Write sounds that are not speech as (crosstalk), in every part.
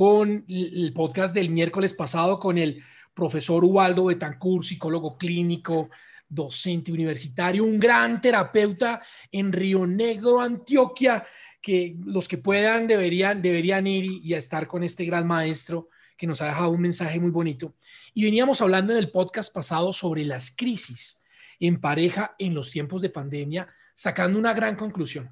con el podcast del miércoles pasado con el profesor Ubaldo Betancourt, psicólogo clínico, docente universitario, un gran terapeuta en Río Negro, Antioquia, que los que puedan deberían, deberían ir y, estar con este gran maestro que nos ha dejado un mensaje muy bonito. Y veníamos hablando en el podcast pasado sobre las crisis en pareja en los tiempos de pandemia, sacando una gran conclusión.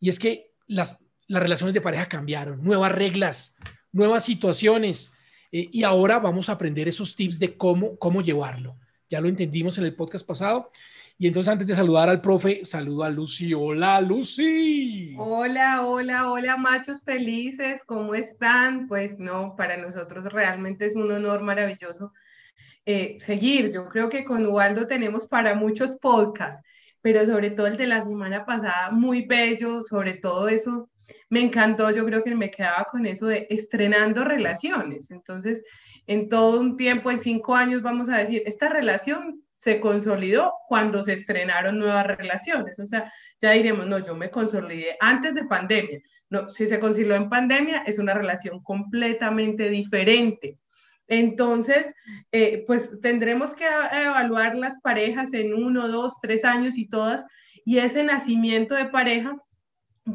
Y es que las, las relaciones de pareja cambiaron, nuevas reglas, nuevas situaciones. Eh, y ahora vamos a aprender esos tips de cómo, cómo llevarlo. Ya lo entendimos en el podcast pasado. Y entonces antes de saludar al profe, saludo a Lucy. Hola, Lucy. Hola, hola, hola, machos felices. ¿Cómo están? Pues no, para nosotros realmente es un honor maravilloso eh, seguir. Yo creo que con Ubaldo tenemos para muchos podcasts, pero sobre todo el de la semana pasada, muy bello, sobre todo eso me encantó, yo creo que me quedaba con eso de estrenando relaciones. Entonces, en todo un tiempo, en cinco años, vamos a decir, esta relación se consolidó cuando se estrenaron nuevas relaciones. O sea, ya diremos, no, yo me consolidé antes de pandemia. No, si se consolidó en pandemia, es una relación completamente diferente. Entonces, eh, pues tendremos que evaluar las parejas en uno, dos, tres años y todas, y ese nacimiento de pareja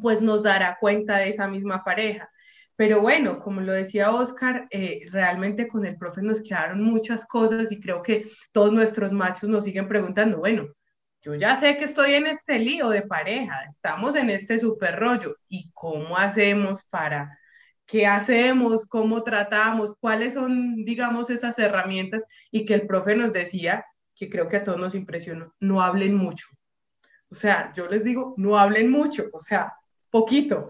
pues nos dará cuenta de esa misma pareja. Pero bueno, como lo decía Oscar, eh, realmente con el profe nos quedaron muchas cosas y creo que todos nuestros machos nos siguen preguntando, bueno, yo ya sé que estoy en este lío de pareja, estamos en este super rollo, ¿y cómo hacemos para, qué hacemos, cómo tratamos, cuáles son, digamos, esas herramientas? Y que el profe nos decía, que creo que a todos nos impresionó, no hablen mucho. O sea, yo les digo, no hablen mucho, o sea, poquito.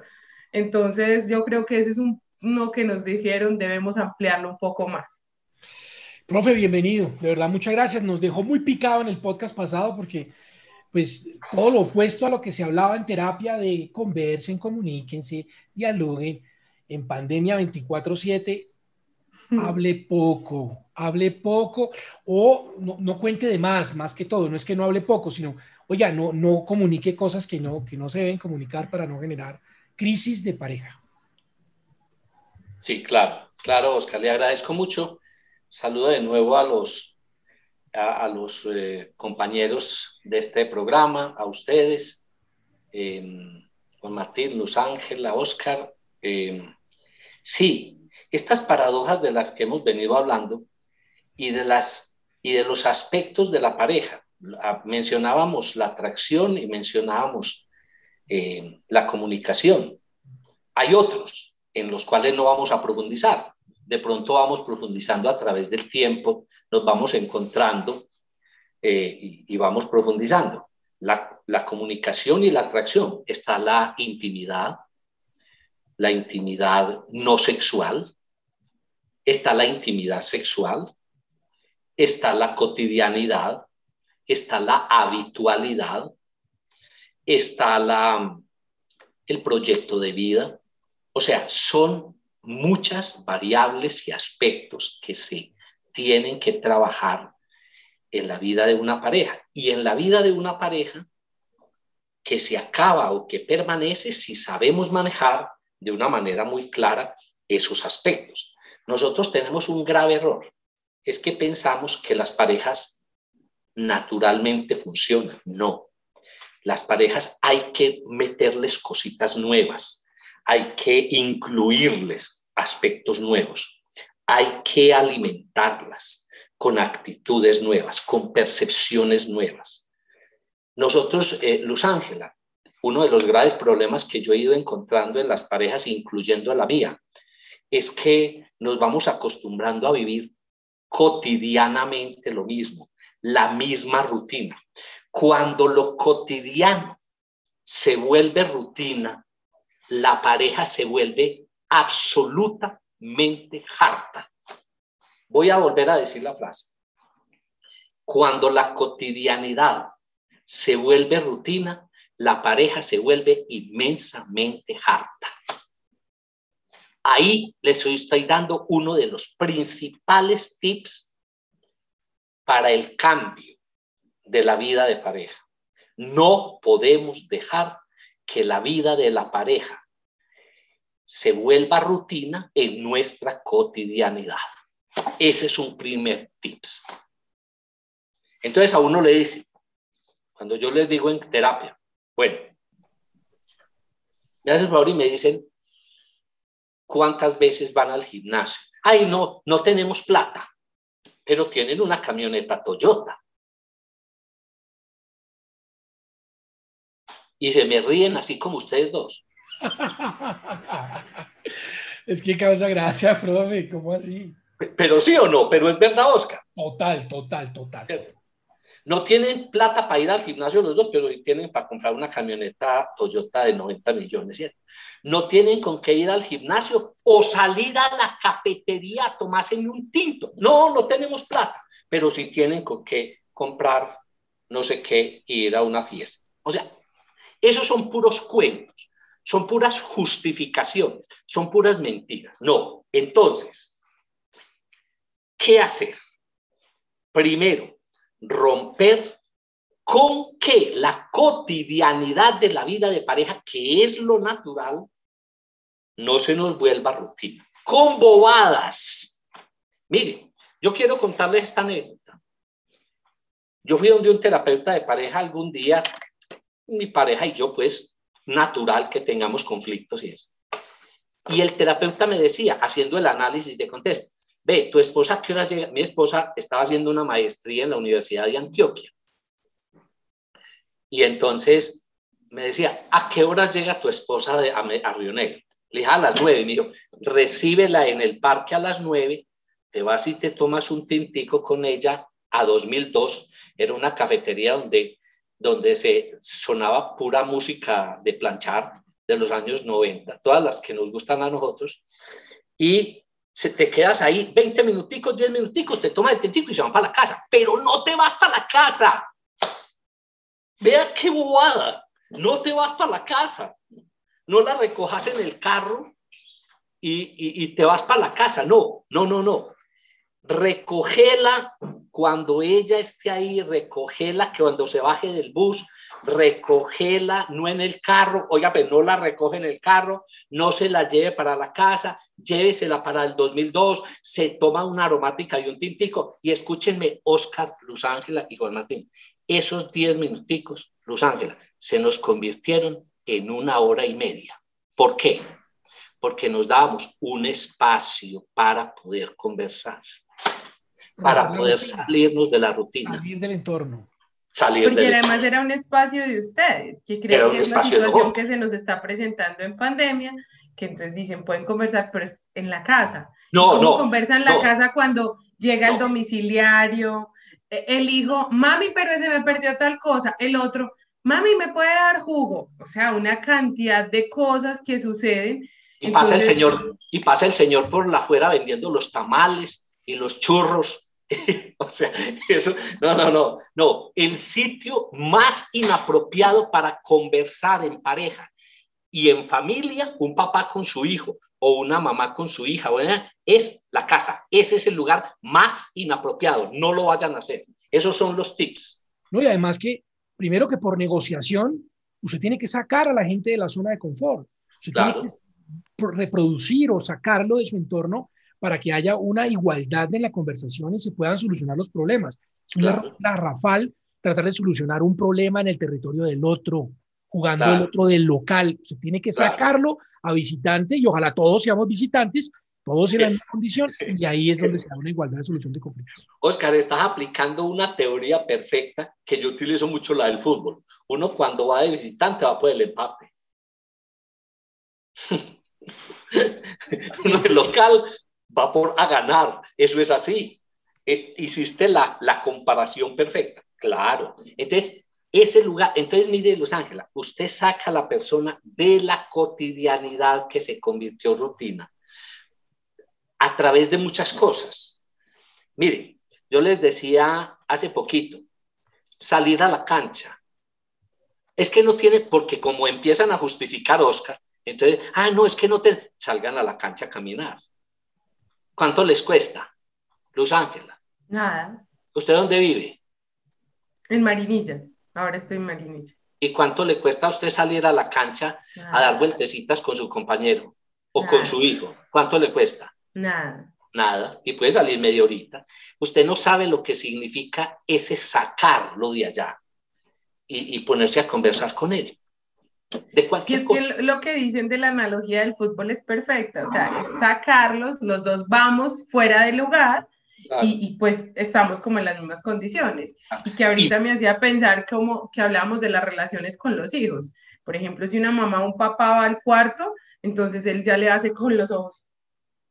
Entonces, yo creo que ese es un, uno que nos dijeron, debemos ampliarlo un poco más. Profe, bienvenido. De verdad, muchas gracias. Nos dejó muy picado en el podcast pasado porque, pues, todo lo opuesto a lo que se hablaba en terapia de conversen, comuníquense, dialoguen. En pandemia 24-7, hable poco, hable poco o no, no, cuente de más, más que todo. No es que no hable poco, sino oiga, no, no comunique cosas que no, que no se deben comunicar para no generar crisis de pareja. Sí, claro, claro, Oscar, le agradezco mucho. Saludo de nuevo a los, a, los eh, compañeros de este programa, a ustedes, eh, Juan Martín, Luz Ángela, Oscar. Eh, sí, estas paradojas de las que hemos venido hablando y de, las, y de los aspectos de la pareja mencionábamos la atracción y mencionábamos eh, la comunicación. Hay otros en los cuales no vamos a profundizar. De pronto vamos profundizando a través del tiempo, nos vamos encontrando eh, y, vamos profundizando. La, la comunicación y la atracción. Está la intimidad, la intimidad no sexual, está la intimidad sexual, está la cotidianidad, está la habitualidad, está la, el proyecto de vida. O sea, son muchas variables y aspectos que se tienen que trabajar en la vida de una pareja. Y en la vida de una pareja que se acaba o que permanece si sabemos manejar de una manera muy clara esos aspectos. Nosotros tenemos un grave error, es que pensamos que las parejas naturalmente funcionan. No. Las parejas hay que meterles cositas nuevas, hay que incluirles aspectos nuevos, hay que alimentarlas con actitudes nuevas, con percepciones nuevas. Nosotros, eh, Luz Ángela, uno de los graves problemas que yo he ido encontrando en las parejas, incluyendo a la mía, es que nos vamos acostumbrando a vivir cotidianamente lo mismo la misma rutina. Cuando lo cotidiano se vuelve rutina, la pareja se vuelve absoluta mente harta. Voy a volver a decir la frase. Cuando la cotidianidad se vuelve rutina, la pareja se vuelve inmensamente harta. Ahí les estoy dando uno de los principales tips para el cambio de la vida de pareja. No podemos dejar que la vida de la pareja se vuelva rutina en nuestra cotidianidad. Ese es un primer tips. Entonces a uno le dice, cuando yo les digo en terapia, bueno, me hacen favor y me dicen, ¿cuántas veces van al gimnasio? Ay, no, no tenemos plata, pero tienen una camioneta Toyota. Y se me ríen así como ustedes dos. (laughs) es que causa gracia, profe, ¿cómo así? Pero sí o no, pero es verdad, Oscar. Total, total, total. No tienen plata para ir al gimnasio los dos, pero tienen para comprar una camioneta Toyota de 90 millones, ¿cierto? No tienen con qué ir al gimnasio o salir a la cafetería a tomarse un tinto. No, no tenemos plata, pero sí tienen con qué comprar no sé qué y ir a una fiesta. O sea, esos son puros cuentos, son puras justificaciones, son puras mentiras. No, entonces, ¿qué hacer? Primero, romper con que la cotidianidad de la vida de pareja, que es lo natural, no se nos vuelva rutina. Con bobadas. Mire, yo quiero contarles esta anécdota. Yo fui donde un terapeuta de pareja algún día, mi pareja y yo, pues, natural que tengamos conflictos y eso. Y el terapeuta me decía, haciendo el análisis de contexto, ve, tu esposa, ¿qué horas llega? Mi esposa estaba haciendo una maestría en la Universidad de Antioquia. Y entonces me decía, ¿a qué horas llega tu esposa de, a, Río Negro? Le dije, a las nueve. Me dijo, recíbela en el parque a las nueve, te vas y te tomas un tintico con ella a 2002. Era una cafetería donde, donde se sonaba pura música de planchar de los años 90, todas las que nos gustan a nosotros. Y se te quedas ahí 20 minuticos, 10 minuticos, te tomas el tintico y se van para la casa, pero no te vas para la casa. Vea qué bobada, no te vas para la casa, no la recojas en el carro y, y te vas para la casa, no, no, no, no. Recogela cuando ella esté ahí, recogela cuando se baje del bus, recogela, no en el carro, oiga, pero no la recoge en el carro, no se la lleve para la casa, llévesela para el 2002, se toma una aromática y un tintico y escúchenme, Oscar, Luz Ángela y Juan Martín, esos 10 minuticos, Luz Ángela, se nos convirtieron en una hora y media. ¿Por qué? Porque nos dábamos un espacio para poder conversar, para poder salirnos de la rutina. Salir del entorno salir Porque además era un espacio de ustedes, que creo que es la situación que se nos está presentando en pandemia, que entonces dicen, pueden conversar, pero es en la casa. No, no. Conversan en la casa cuando llega el domiciliario, e, el hijo, mami, pero se me perdió tal cosa, el otro, mami, ¿me puede dar jugo? O sea, una cantidad de cosas que suceden. Y pasa el señor, y pasa el señor por la afuera vendiendo los tamales y los churros (laughs) o sea, eso, no, no, no, no. El sitio más inapropiado para conversar en pareja y en familia, un papá con su hijo o una mamá con su hija, es la casa. Ese es el lugar más inapropiado. No lo vayan a hacer. Esos son los tips. No, y además que, primero que por negociación, usted tiene que sacar a la gente de la zona de confort. Usted tiene que reproducir o sacarlo de su entorno para que haya una igualdad en la conversación y se puedan solucionar los problemas. Es una rafal tratar de solucionar un problema en el territorio del otro, jugando el otro del local. Se tiene que sacarlo a visitante y ojalá todos seamos visitantes, todos en la misma condición y (laughs) ahí es donde se da una igualdad de solución de conflictos. Oscar, estás aplicando una teoría perfecta que yo utilizo mucho, la del fútbol. Uno cuando va de visitante va por el empate. (laughs) Uno del local va por a ganar. Eso es así. Eh, hiciste la, la comparación perfecta. Claro. Entonces, ese lugar, entonces mire, Luz Ángela, usted saca a la persona de la cotidianidad que se convirtió en rutina. a través de muchas cosas. Miren, yo les decía hace poquito, salir a la cancha. Es que no tiene, porque como empiezan a justificar Oscar, entonces, ah, no, es que no te salgan a la cancha a caminar. ¿Cuánto les cuesta? Luz Ángela. Nada. ¿Usted dónde vive? En Marinilla. Ahora estoy en Marinilla. ¿Y cuánto le cuesta a usted salir a la cancha a dar vueltecitas con su compañero o con su hijo? ¿Cuánto le cuesta? Nada. Nada. Y puede salir media horita. Usted no sabe lo que significa ese sacarlo de allá y, ponerse a conversar con él. De cualquier cosa. lo que dicen de la analogía del fútbol es perfecta. O sea, es sacarlos, los dos vamos fuera del lugar y, pues estamos como en las mismas condiciones. Ah, y que ahorita me hacía pensar como que hablábamos de las relaciones con los hijos. Por ejemplo, si una mamá o un papá va al cuarto, entonces él ya le hace con los ojos,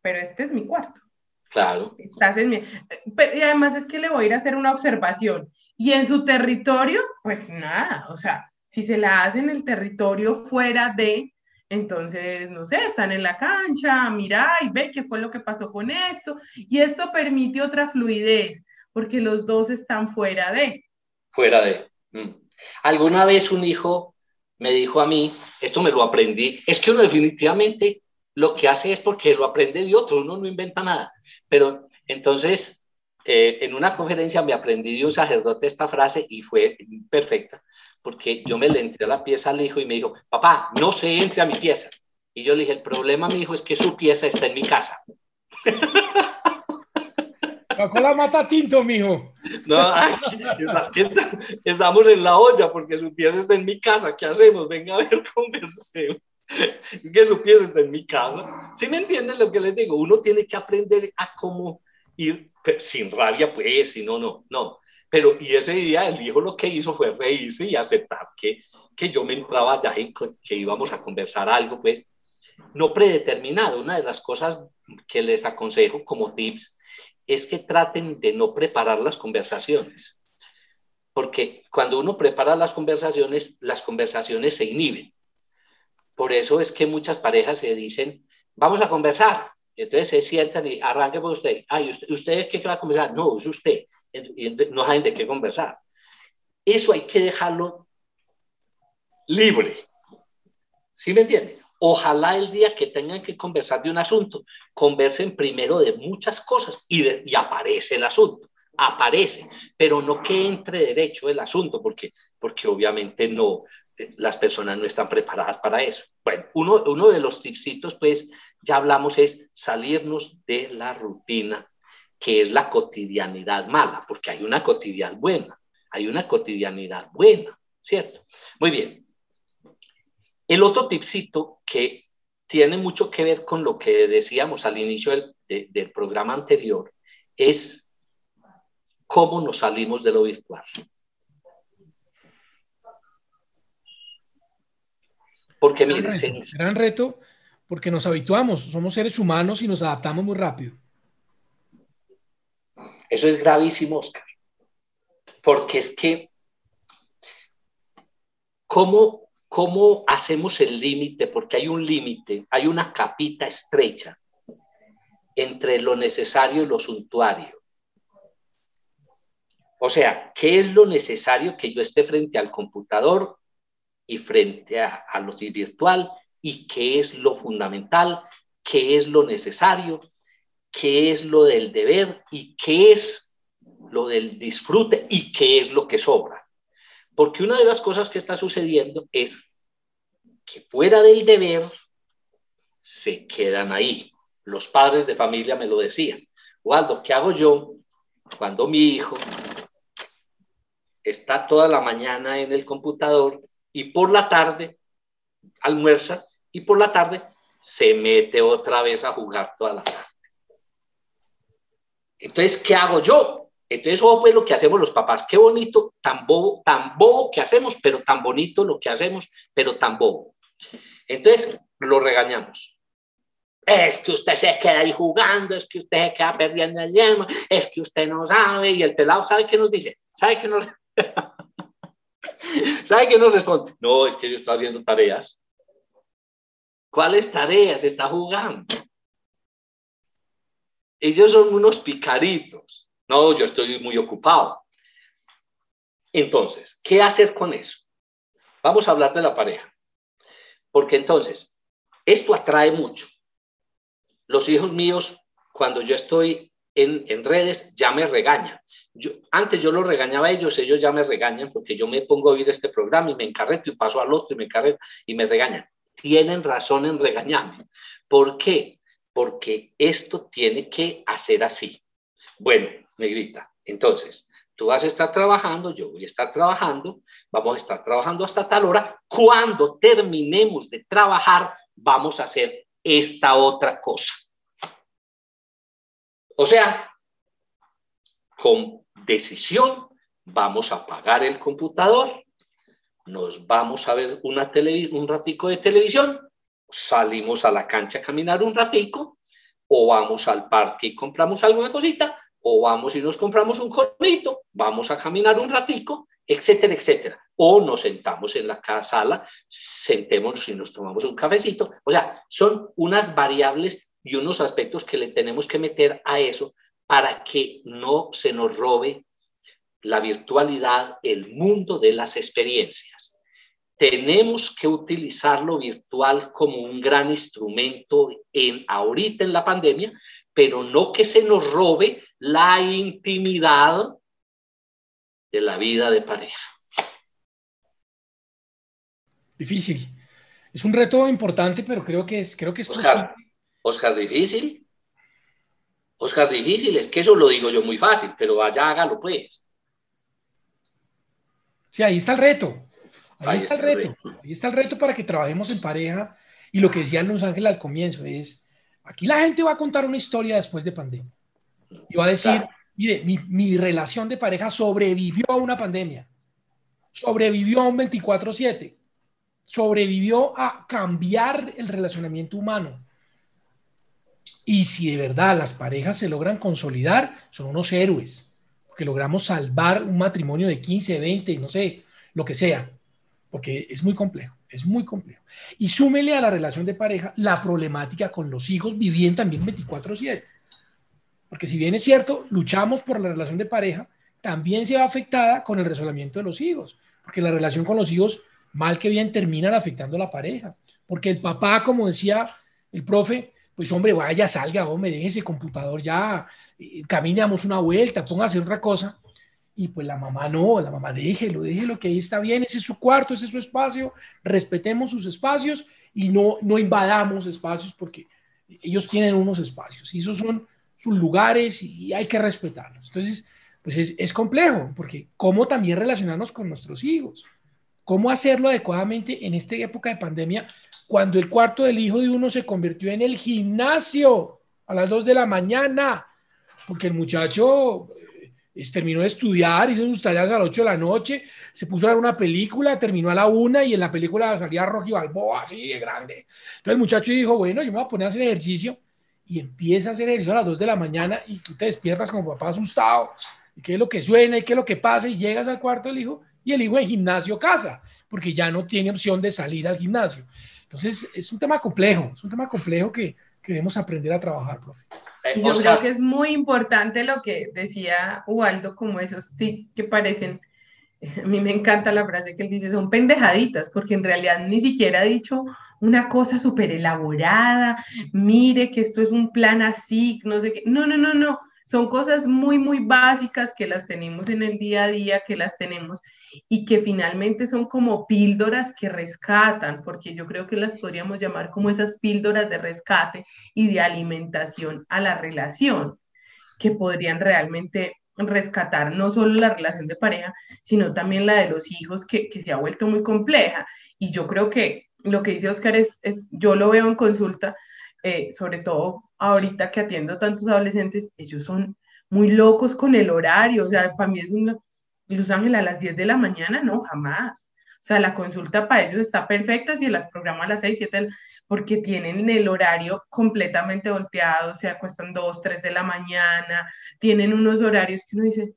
pero este es mi cuarto. Claro. Estás en mi... y además es que le voy a ir a hacer una observación. Y en su territorio, pues nada, o sea, si se la hace en el territorio fuera de, entonces, no sé, están en la cancha, mira y ve qué fue lo que pasó con esto. Y esto permite otra fluidez, porque los dos están fuera de. Fuera de. Mm. Alguna vez un hijo me dijo a mí, esto me lo aprendí, es que uno definitivamente lo que hace es porque lo aprende de otro, uno no inventa nada. Pero entonces, eh, en una conferencia me aprendí de un sacerdote esta frase y fue perfecta porque yo me le entré a la pieza al hijo y me dijo, papá, no se entre a mi pieza. Y yo le dije, el problema, mi hijo, es que su pieza está en mi casa. con la mata tinto, mijo. No, estamos en la olla porque su pieza está en mi casa. ¿Qué hacemos? Venga a ver, (laughs) conversemos. Es que su pieza está en mi casa. ¿Sí me entienden lo que les digo? Uno tiene que aprender a cómo ir sin rabia, pues, si no, no, no. Pero, y ese día el hijo lo que hizo fue reírse y aceptar que, que yo me entraba ya y que íbamos a conversar algo, pues, no predeterminado. Una de las cosas que les aconsejo como tips es que traten de no preparar las conversaciones. Porque cuando uno prepara las conversaciones, las conversaciones se inhiben. Por eso es que muchas parejas se dicen, vamos a conversar, entonces se sientan y arranque por usted. Ay, ¿usted, ¿usted qué va a conversar? No, es usted. Y no hay de qué conversar. Eso hay que dejarlo libre. ¿Sí me entiende? Ojalá el día que tengan que conversar de un asunto, conversen primero de muchas cosas y, y aparece el asunto. Aparece, pero no que entre derecho el asunto, porque, porque obviamente no, las personas no están preparadas para eso. Bueno, uno, uno de los tipsitos, pues, ya hablamos, es salirnos de la rutina, que es la cotidianidad mala, porque hay una cotidianidad buena, hay una cotidianidad buena, ¿cierto? Muy bien. El otro tipsito que tiene mucho que ver con lo que decíamos al inicio del, del programa anterior es cómo nos salimos de lo virtual. Porque gran reto, gran reto porque nos habituamos, somos seres humanos y nos adaptamos muy rápido. Eso es gravísimo, Oscar. Porque es que, ¿cómo, cómo hacemos el límite? Porque hay un límite, hay una capita estrecha entre lo necesario y lo suntuario. O sea, ¿qué es lo necesario que yo esté frente al computador y frente a, lo virtual y qué es lo fundamental, qué es lo necesario, qué es lo del deber y qué es lo del disfrute y qué es lo que sobra. Porque una de las cosas que está sucediendo es que fuera del deber se quedan ahí. Los padres de familia me lo decían. Waldo, ¿qué hago yo cuando mi hijo está toda la mañana en el computador y por la tarde almuerza y por la tarde se mete otra vez a jugar toda la tarde. Entonces, ¿qué hago yo? Entonces, eso pues lo que hacemos los papás. Qué bonito, tan bobo, tan bobo que hacemos, pero tan bonito lo que hacemos, pero tan bobo. Entonces, lo regañamos. Es que usted se queda ahí jugando, es que usted se queda perdiendo el yema, es que usted no sabe, y el pelado sabe qué nos dice, sabe que nos... (laughs) ¿Sabe qué nos responde? No, es que yo estoy haciendo tareas. ¿Cuáles tareas está jugando? ellos son unos picaritos. No, yo estoy muy ocupado. Entonces, ¿qué hacer con eso? Vamos a hablar de la pareja. Porque entonces, esto atrae mucho. Los hijos míos, cuando yo estoy en, en redes, ya me regañan. Yo, antes yo los regañaba a ellos, ellos ya me regañan porque yo me pongo a oír este programa y me encarreto y paso al otro y me encarreto y me regañan. Tienen razón en regañarme. ¿Por qué? Porque esto tiene que hacer así. Bueno, negrita, entonces, tú vas a estar trabajando, yo voy a estar trabajando, vamos a estar trabajando hasta tal hora. Cuando terminemos de trabajar, vamos a hacer esta otra cosa. O sea, con decisión vamos a apagar el computador, nos vamos a ver una un ratico de televisión, salimos a la cancha a caminar un ratico, o vamos al parque y compramos alguna cosita, o vamos y nos compramos un conito, vamos a caminar un ratico, etcétera, etcétera. O nos sentamos en la sala, sentémonos y nos tomamos un cafecito. O sea, son unas variables y unos aspectos que le tenemos que meter a eso para que no se nos robe la virtualidad, el mundo de las experiencias. Tenemos que utilizar lo virtual como un gran instrumento en ahorita en la pandemia, pero no que se nos robe la intimidad de la vida de pareja. Difícil. Es un reto importante, pero creo que es, creo que es Oscar, Oscar, difícil. Oscar, difícil. Es que eso lo digo yo muy fácil, pero vaya, hágalo pues. Sí, ahí está el reto. Ahí, está, el reto. Ahí está el reto para que trabajemos en pareja. Y lo que decía Luis Ángel al comienzo es, aquí la gente va a contar una historia después de pandemia. Y va a decir, mire, mi, relación de pareja sobrevivió a una pandemia, sobrevivió a un 24/7, sobrevivió a cambiar el relacionamiento humano. Y si de verdad las parejas se logran consolidar, son unos héroes, porque logramos salvar un matrimonio de 15, 20, no sé, lo que sea, porque es muy complejo, es muy complejo. Y súmele a la relación de pareja la problemática con los hijos, viviendo también 24/7. Porque si bien es cierto, luchamos por la relación de pareja, también se va afectada con el resolvimiento de los hijos, porque la relación con los hijos, mal que bien, terminan afectando a la pareja. Porque el papá, como decía el profe, pues hombre, vaya, salga, hombre, deje ese computador ya, caminamos una vuelta, póngase otra cosa. Y pues la mamá no, la mamá déjelo, déjelo, que ahí está bien, ese es su cuarto, ese es su espacio, respetemos sus espacios y no, no invadamos espacios porque ellos tienen unos espacios y esos son sus lugares y hay que respetarlos. Entonces, pues es, es complejo, porque cómo también relacionarnos con nuestros hijos, cómo hacerlo adecuadamente en esta época de pandemia, cuando el cuarto del hijo de uno se convirtió en el gimnasio a las 2 de la mañana, porque el muchacho eh, terminó de estudiar, hizo sus tareas a las 8 de la noche, se puso a ver una película, terminó a la una y en la película salía Rocky Balboa, así de grande. Entonces el muchacho dijo, bueno, yo me voy a poner a hacer ejercicio y empieza a hacer ejercicio a las 2 de la mañana y tú te despiertas como papá asustado, y qué es lo que suena y qué es lo que pasa y llegas al cuarto del hijo y el hijo en gimnasio casa, porque ya no tiene opción de salir al gimnasio. Entonces es un tema complejo, es un tema complejo que, queremos debemos aprender a trabajar, profe. Eh, yo creo que es muy importante lo que decía Ubaldo, como esos tips que parecen, (laughs) a mí me encanta la frase que él dice, son pendejaditas, porque en realidad ni siquiera ha dicho una cosa súper elaborada, mire que esto es un plan así, no sé qué. No, no, no, no. Son cosas muy, muy básicas que las tenemos en el día a día, que las tenemos y que finalmente son como píldoras que rescatan, porque yo creo que las podríamos llamar como esas píldoras de rescate y de alimentación a la relación, que podrían realmente rescatar no solo la relación de pareja, sino también la de los hijos, que, que se ha vuelto muy compleja. Y yo creo que lo que dice Oscar es, es yo lo veo en consulta, eh, sobre todo ahorita que atiendo tantos adolescentes, ellos son muy locos con el horario, o sea, para mí es un, Luz Ángel a las 10 de la mañana, no, jamás. O sea, la consulta para ellos está perfecta si las programa a las 6, 7, porque tienen el horario completamente volteado, se acuestan 2, 3 de la mañana, tienen unos horarios que uno dice,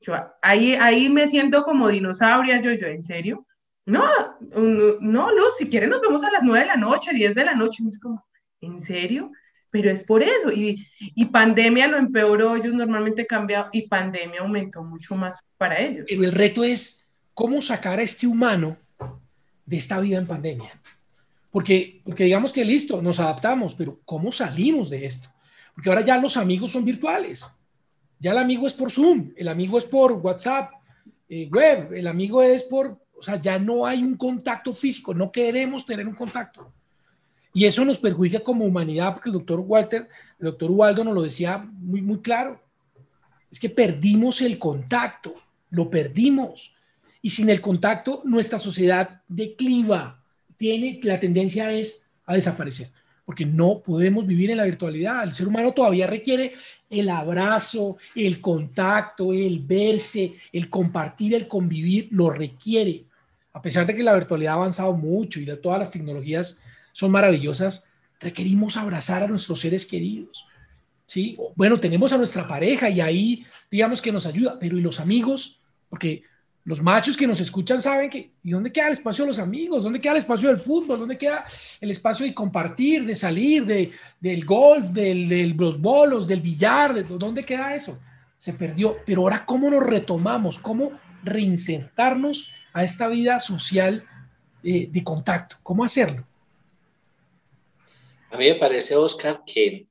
yo ahí, ahí me siento como dinosauria, yo, yo, ¿en serio? No, no, Luz, si quieren nos vemos a las 9 de la noche, 10 de la noche. es como, ¿en serio? Pero es por eso. Y, y pandemia lo empeoró, ellos normalmente cambian y pandemia aumentó mucho más para ellos. Pero el reto es cómo sacar a este humano de esta vida en pandemia. Porque, porque digamos que listo, nos adaptamos, pero ¿cómo salimos de esto? Porque ahora ya los amigos son virtuales. Ya el amigo es por Zoom, el amigo es por WhatsApp, eh, web, el amigo es por, o sea, ya no hay un contacto físico, no queremos tener un contacto. Y eso nos perjudica como humanidad, porque el doctor Walter, el doctor Ubaldo nos lo decía muy, muy claro. Es que perdimos el contacto, lo perdimos. Y sin el contacto, nuestra sociedad decliva, tiene, la tendencia es a desaparecer, porque no podemos vivir en la virtualidad. El ser humano todavía requiere el abrazo, el contacto, el verse, el compartir, el convivir, lo requiere. A pesar de que la virtualidad ha avanzado mucho y de todas las tecnologías son maravillosas, requerimos abrazar a nuestros seres queridos. ¿sí? Bueno, tenemos a nuestra pareja y ahí digamos que nos ayuda, pero ¿y los amigos? Porque los machos que nos escuchan saben que, ¿y dónde queda el espacio de los amigos? ¿Dónde queda el espacio del fútbol? ¿Dónde queda el espacio de compartir, de salir, de, del golf, del, del, los bolos, del billar? De, ¿Dónde queda eso? Se perdió. Pero ahora, ¿cómo nos retomamos? ¿Cómo reinsertarnos a esta vida social eh, de contacto? ¿Cómo hacerlo? A mí me parece, Oscar, que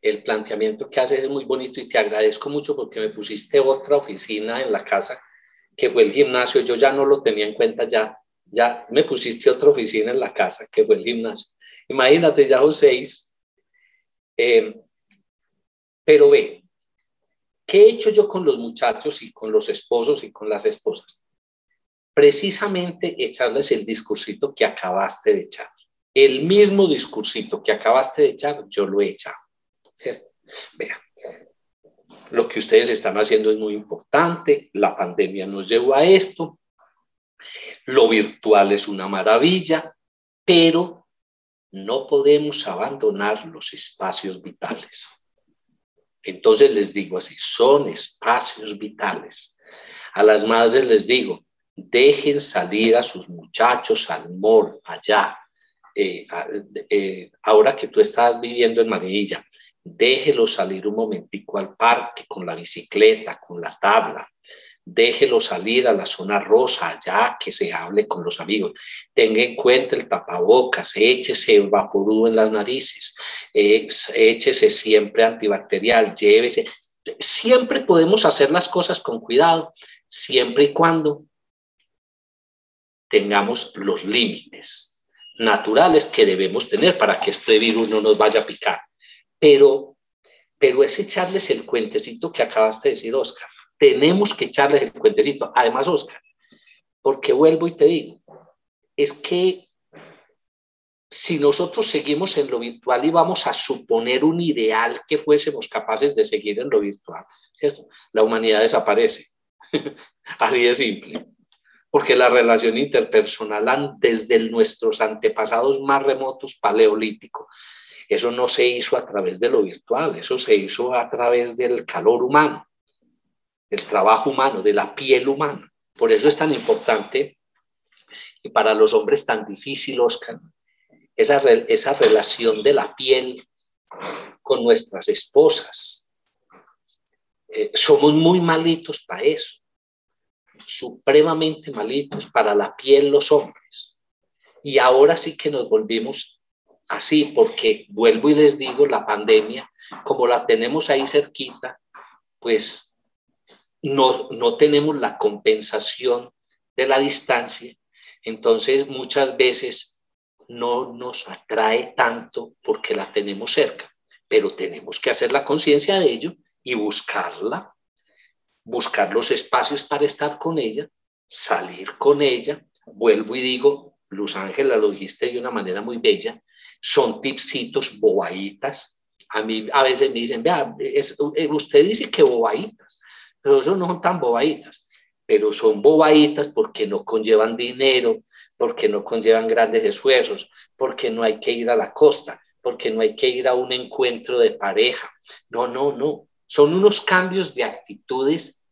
el planteamiento que haces es muy bonito y te agradezco mucho porque me pusiste otra oficina en la casa que fue el gimnasio. Yo ya no lo tenía en cuenta, ya, ya me pusiste otra oficina en la casa que fue el gimnasio. Imagínate, ya son seis. Eh, pero ve, ¿qué he hecho yo con los muchachos y con los esposos y con las esposas? Precisamente echarles el discursito que acabaste de echar. El mismo discursito que acabaste de echar, yo lo he echado. Vea, lo que ustedes están haciendo es muy importante, la pandemia nos llevó a esto, lo virtual es una maravilla, pero no podemos abandonar los espacios vitales. Entonces les digo así, son espacios vitales. A las madres les digo, dejen salir a sus muchachos al mall allá, eh, eh, ahora que tú estás viviendo en Manilla, déjelo salir un momentico al parque con la bicicleta, con la tabla, déjelo salir a la zona rosa, ya que se hable con los amigos. Tenga en cuenta el tapabocas, échese vaporú en las narices, échese siempre antibacterial, llévese. Siempre podemos hacer las cosas con cuidado, siempre y cuando tengamos los límites naturales que debemos tener para que este virus no nos vaya a picar. Pero, pero es echarles el cuentecito que acabaste de decir, Oscar. Tenemos que echarles el cuentecito. Además, Oscar, porque vuelvo y te digo, es que si nosotros seguimos en lo virtual y vamos a suponer un ideal que fuésemos capaces de seguir en lo virtual, la humanidad desaparece. (laughs) Así de simple porque la relación interpersonal desde nuestros antepasados más remotos, paleolítico, eso no se hizo a través de lo virtual, eso se hizo a través del calor humano, del trabajo humano, de la piel humana. Por eso es tan importante y para los hombres tan difícil, Oscar, esa, esa relación de la piel con nuestras esposas. Eh, somos muy malitos para eso supremamente malitos para la piel los hombres. Y ahora sí que nos volvimos así, porque vuelvo y les digo, la pandemia, como la tenemos ahí cerquita, pues no, no tenemos la compensación de la distancia. Entonces muchas veces no nos atrae tanto porque la tenemos cerca, pero tenemos que hacer la conciencia de ello y buscarla buscar los espacios para estar con ella, salir con ella. Vuelvo y digo, Luz Ángela lo dijiste de una manera muy bella, son tipsitos bobaditas. A mí a veces me dicen, vea, eh, usted dice que bobaditas, pero eso no son tan bobaditas, pero son bobaditas porque no conllevan dinero, porque no conllevan grandes esfuerzos, porque no hay que ir a la costa, porque no hay que ir a un encuentro de pareja. No, no, no son unos cambios de actitudes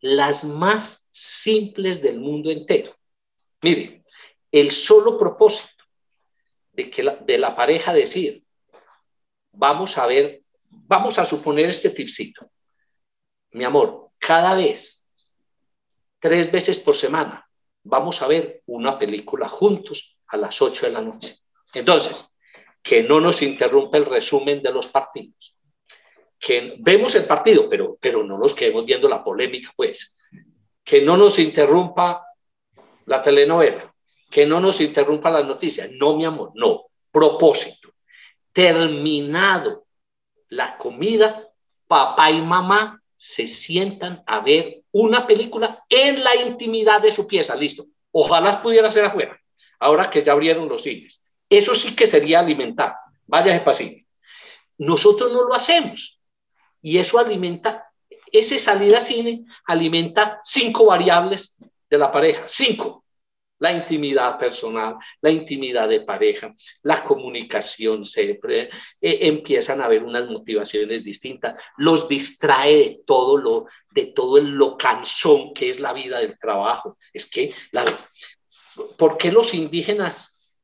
las más simples del mundo entero. Mire, el solo propósito de, que la, de la pareja decir, vamos a ver, vamos a suponer este tipcito. Mi amor, cada vez, tres veces por semana, vamos a ver una película juntos a las 8 de la noche. Entonces, que no nos interrumpa el resumen de los partidos. Que vemos el partido, pero, pero no nos quedemos viendo la polémica, pues. Que no nos interrumpa la telenovela, que no nos interrumpa las noticias. No, mi amor, no. Propósito. Terminado la comida, papá y mamá se sientan a ver una película en la intimidad de su pieza. Listo. Ojalá pudiera ser afuera, ahora que ya abrieron los cines. Eso sí que sería alimentar. Vaya pasillo. Nosotros no lo hacemos. Y eso alimenta, ese salir a cine alimenta cinco variables de la pareja. Cinco. La intimidad personal, la intimidad de pareja, la comunicación, se eh, empiezan a haber unas motivaciones distintas, los distrae de todo lo, de todo lo cansón que es la vida del trabajo. Es que, la, ¿por qué los indígenas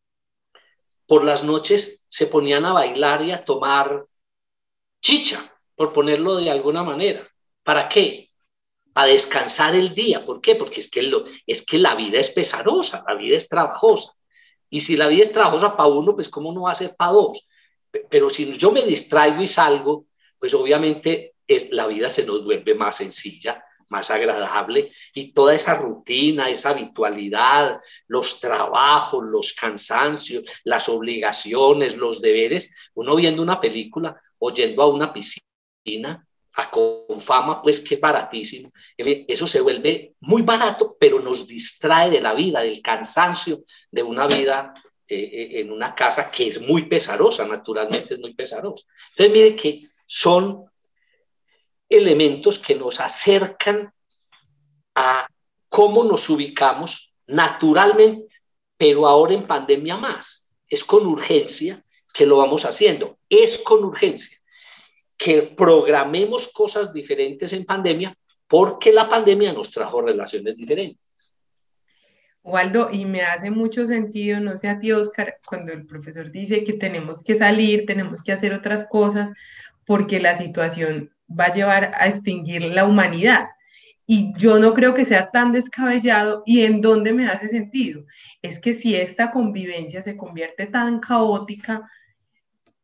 por las noches se ponían a bailar y a tomar chicha, por ponerlo de alguna manera. ¿Para qué? Para descansar el día. ¿Por qué? Porque es que, es que la vida es pesarosa, la vida es trabajosa. Y si la vida es trabajosa para uno, pues ¿cómo no va a ser para dos? Pero si yo me distraigo y salgo, pues obviamente es, la vida se nos vuelve más sencilla más agradable y toda esa rutina, esa habitualidad, los trabajos, los cansancios, las obligaciones, los deberes, uno viendo una película o yendo a una piscina a con fama, pues que es baratísimo, eso se vuelve muy barato, pero nos distrae de la vida, del cansancio de una vida eh, eh, en una casa que es muy pesarosa, naturalmente es muy pesarosa. Entonces, mire que son elementos que nos acercan a cómo nos ubicamos naturalmente, pero ahora en pandemia más. Es con urgencia que lo vamos haciendo, es con urgencia que programemos cosas diferentes en pandemia porque la pandemia nos trajo relaciones diferentes. Waldo, y me hace mucho sentido, no sé a ti, Oscar, cuando el profesor dice que tenemos que salir, tenemos que hacer otras cosas, porque la situación va a llevar a extinguir la humanidad. Y yo no creo que sea tan descabellado y en dónde me hace sentido. Es que si esta convivencia se convierte tan caótica,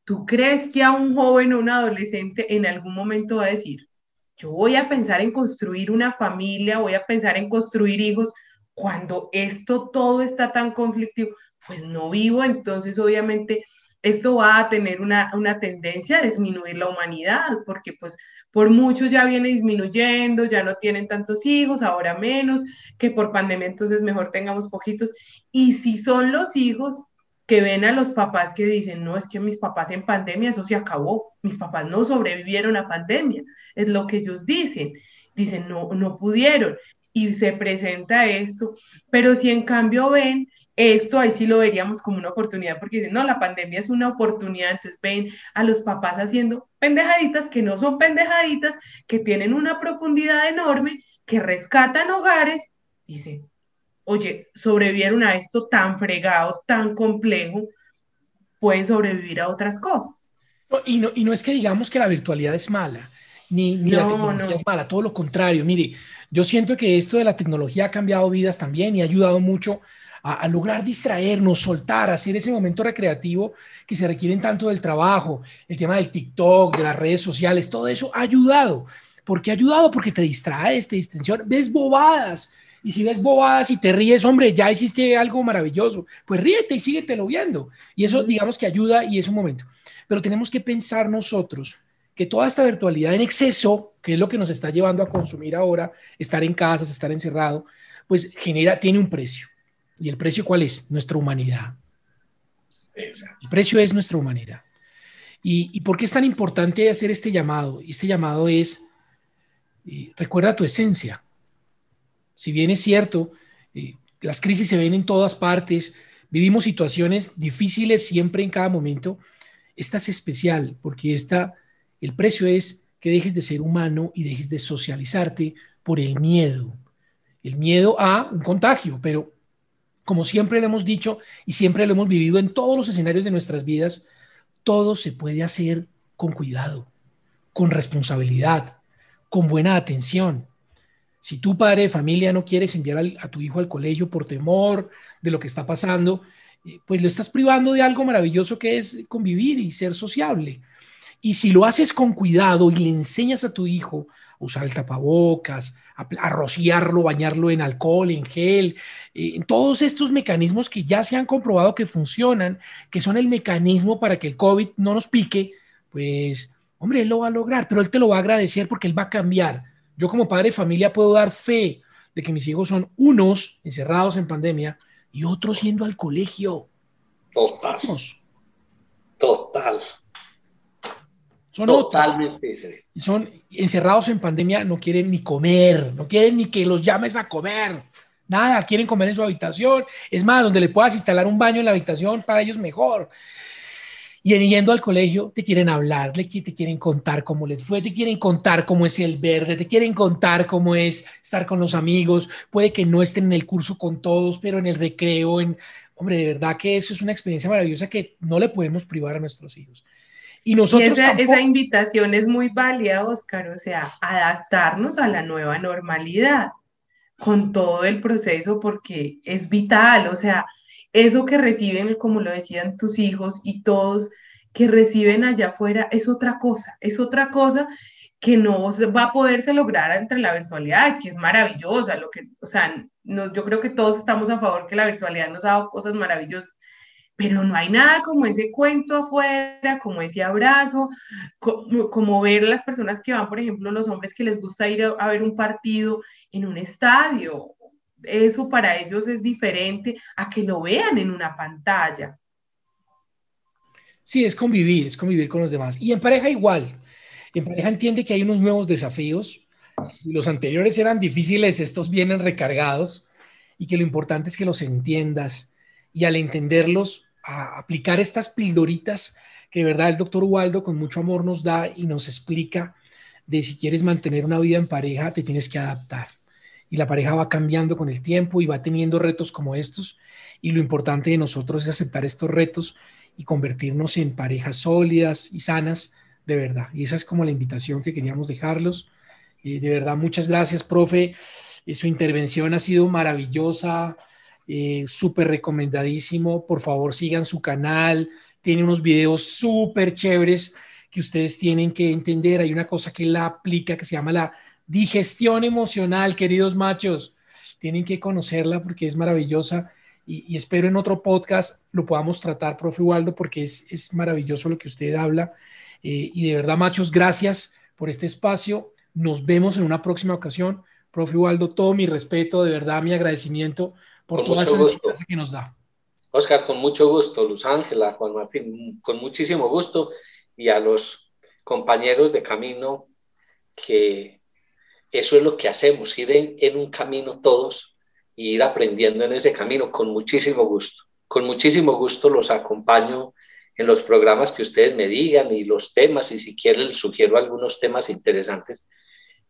¿tú crees que a un joven o un adolescente en algún momento va a decir, yo voy a pensar en construir una familia, voy a pensar en construir hijos, cuando esto todo está tan conflictivo? Pues no vivo, entonces obviamente esto va a tener una, una tendencia a disminuir la humanidad, porque pues por muchos ya viene disminuyendo, ya no tienen tantos hijos, ahora menos, que por pandemia entonces mejor tengamos poquitos. Y si son los hijos que ven a los papás que dicen, no, es que mis papás en pandemia, eso se acabó, mis papás no sobrevivieron a pandemia, es lo que ellos dicen, dicen, no, no pudieron. Y se presenta esto, pero si en cambio ven esto ahí sí lo veríamos como una oportunidad, porque dicen, no, la pandemia es una oportunidad, entonces ven a los papás haciendo pendejaditas que no son pendejaditas, que tienen una profundidad enorme, que rescatan hogares, dicen, oye, sobrevivieron a esto tan fregado, tan complejo, pueden sobrevivir a otras cosas. y, no, y no es que digamos que la virtualidad es mala, ni, ni la tecnología es mala, todo lo contrario. Mire, yo siento que esto de la tecnología ha cambiado vidas también y ha ayudado mucho a, lograr distraernos, soltar, hacer ese momento recreativo que se requieren tanto del trabajo, el tema del TikTok, de las redes sociales, todo eso ha ayudado. ¿Por qué ha ayudado? Porque te distraes, te distensión, ves bobadas. Y si ves bobadas y te ríes, hombre, ya hiciste algo maravilloso. Pues ríete y síguetelo viendo. Y eso, digamos que ayuda y es un momento. Pero tenemos que pensar nosotros que toda esta virtualidad en exceso, que es lo que nos está llevando a consumir ahora, estar en casas, estar encerrado, pues genera, tiene un precio. ¿Y el precio cuál es? Nuestra humanidad. El precio es nuestra humanidad. ¿Y, por qué es tan importante hacer este llamado? Este llamado es, eh, recuerda tu esencia. Si bien es cierto, eh, las crisis se ven en todas partes, vivimos situaciones difíciles siempre en cada momento, esta es especial porque esta, el precio es que dejes de ser humano y dejes de socializarte por el miedo. El miedo a un contagio, pero como siempre le hemos dicho y siempre lo hemos vivido en todos los escenarios de nuestras vidas, todo se puede hacer con cuidado, con responsabilidad, con buena atención. Si tu padre de familia no quieres enviar a tu hijo al colegio por temor de lo que está pasando, eh, pues lo estás privando de algo maravilloso que es convivir y ser sociable. Y si lo haces con cuidado y le enseñas a tu hijo a usar el tapabocas, a, rociarlo, bañarlo en alcohol, en gel, eh, en todos estos mecanismos que ya se han comprobado que funcionan, que son el mecanismo para que el COVID no nos pique, pues, hombre, él lo va a lograr, pero él te lo va a agradecer porque él va a cambiar. Yo como padre de familia puedo dar fe de que mis hijos son unos encerrados en pandemia y otros yendo al colegio. Total. Total. Son Totalmente Son encerrados en pandemia, no quieren ni comer, no quieren ni que los llames a comer. Nada, quieren comer en su habitación. Es más, donde le puedas instalar un baño en la habitación, para ellos mejor. Y yendo al colegio, te quieren hablar, te quieren contar cómo les fue, te quieren contar cómo es el verde, te quieren contar cómo es estar con los amigos. Puede que no estén en el curso con todos, pero en el recreo, en... Hombre, de verdad que eso es una experiencia maravillosa que no le podemos privar a nuestros hijos. Y nosotros. esa, invitación es muy válida, Oscar, o sea, adaptarnos a la nueva normalidad con todo el proceso porque es vital, o sea, eso que reciben, como lo decían tus hijos y todos que reciben allá afuera, es otra cosa, es otra cosa que no va a poderse lograr entre la virtualidad, que es maravillosa, lo que, o sea, no, yo creo que todos estamos a favor que la virtualidad nos ha dado cosas maravillosas, pero no hay nada como ese cuento afuera, como ese abrazo, como, ver las personas que van, por ejemplo, los hombres que les gusta ir a, ver un partido en un estadio. Eso para ellos es diferente a que lo vean en una pantalla. Sí, es convivir, es convivir con los demás. Y en pareja igual. En pareja entiende que hay unos nuevos desafíos. Los anteriores eran difíciles, estos vienen recargados y que lo importante es que los entiendas y al entenderlos a aplicar estas pildoritas que de verdad el doctor Waldo con mucho amor nos da y nos explica de si quieres mantener una vida en pareja, te tienes que adaptar. Y la pareja va cambiando con el tiempo y va teniendo retos como estos. Y lo importante de nosotros es aceptar estos retos y convertirnos en parejas sólidas y sanas de verdad. Y esa es como la invitación que queríamos dejarlos. Eh, de verdad, muchas gracias, profe. Eh, su intervención ha sido maravillosa eh, súper recomendadísimo. Por favor, sigan su canal. Tiene unos videos súper chéveres que ustedes tienen que entender. Hay una cosa que él aplica que se llama la digestión emocional, queridos machos. Tienen que conocerla porque es maravillosa y, espero en otro podcast lo podamos tratar, profe Waldo, porque es, es maravilloso lo que usted habla. Eh, y de verdad, machos, gracias por este espacio. Nos vemos en una próxima ocasión. Profe Waldo, todo mi respeto, de verdad, mi agradecimiento por con toda gusto. que nos da. Oscar, con mucho gusto, Luz Ángela, Juan Martín, con muchísimo gusto y a los compañeros de camino que eso es lo que hacemos, ir en, un camino todos y ir aprendiendo en ese camino con muchísimo gusto. Con muchísimo gusto los acompaño en los programas que ustedes me digan y los temas y si quieren les sugiero algunos temas interesantes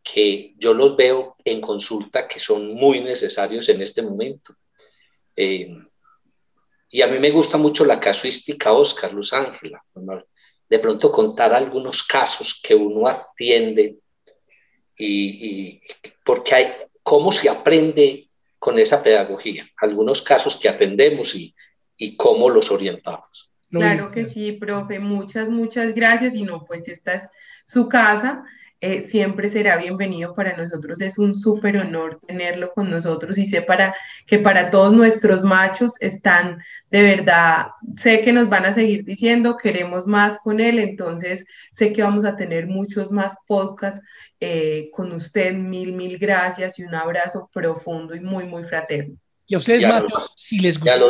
que yo los veo en consulta que son muy necesarios en este momento. Eh, y a mí me gusta mucho la casuística, Oscar, Luz Ángela, de pronto contar algunos casos que uno atiende y, porque hay, cómo se aprende con esa pedagogía, algunos casos que atendemos y, y cómo los orientamos. Claro que sí, profe, muchas, muchas gracias. Y no, pues esta es su casa. Eh, siempre será bienvenido para nosotros. Es un súper honor tenerlo con nosotros y sé para, que para todos nuestros machos están de verdad, sé que nos van a seguir diciendo, queremos más con él, entonces sé que vamos a tener muchos más podcasts eh, con usted. Mil, mil gracias y un abrazo profundo y muy, muy fraterno. Y a ustedes, machos, si les gusta.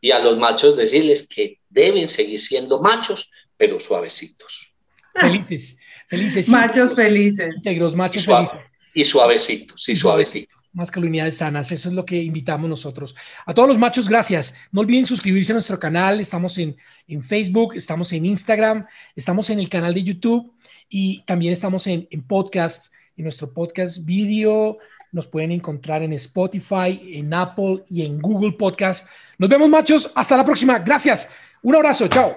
y a los machos decirles que deben seguir siendo machos, pero suavecitos. Felices. Felices. Machos felices. Integros, machos felices. Y suavecitos, y suavecitos. Masculinidades sanas, eso es lo que invitamos nosotros. A todos los machos, gracias. No olviden suscribirse a nuestro canal. Estamos en, en Facebook, estamos en Instagram, estamos en el canal de YouTube y también estamos en, en podcast, en nuestro podcast vídeo. Nos pueden encontrar en Spotify, en Apple y en Google Podcast. Nos vemos, machos. Hasta la próxima. Gracias. Un abrazo. Chao.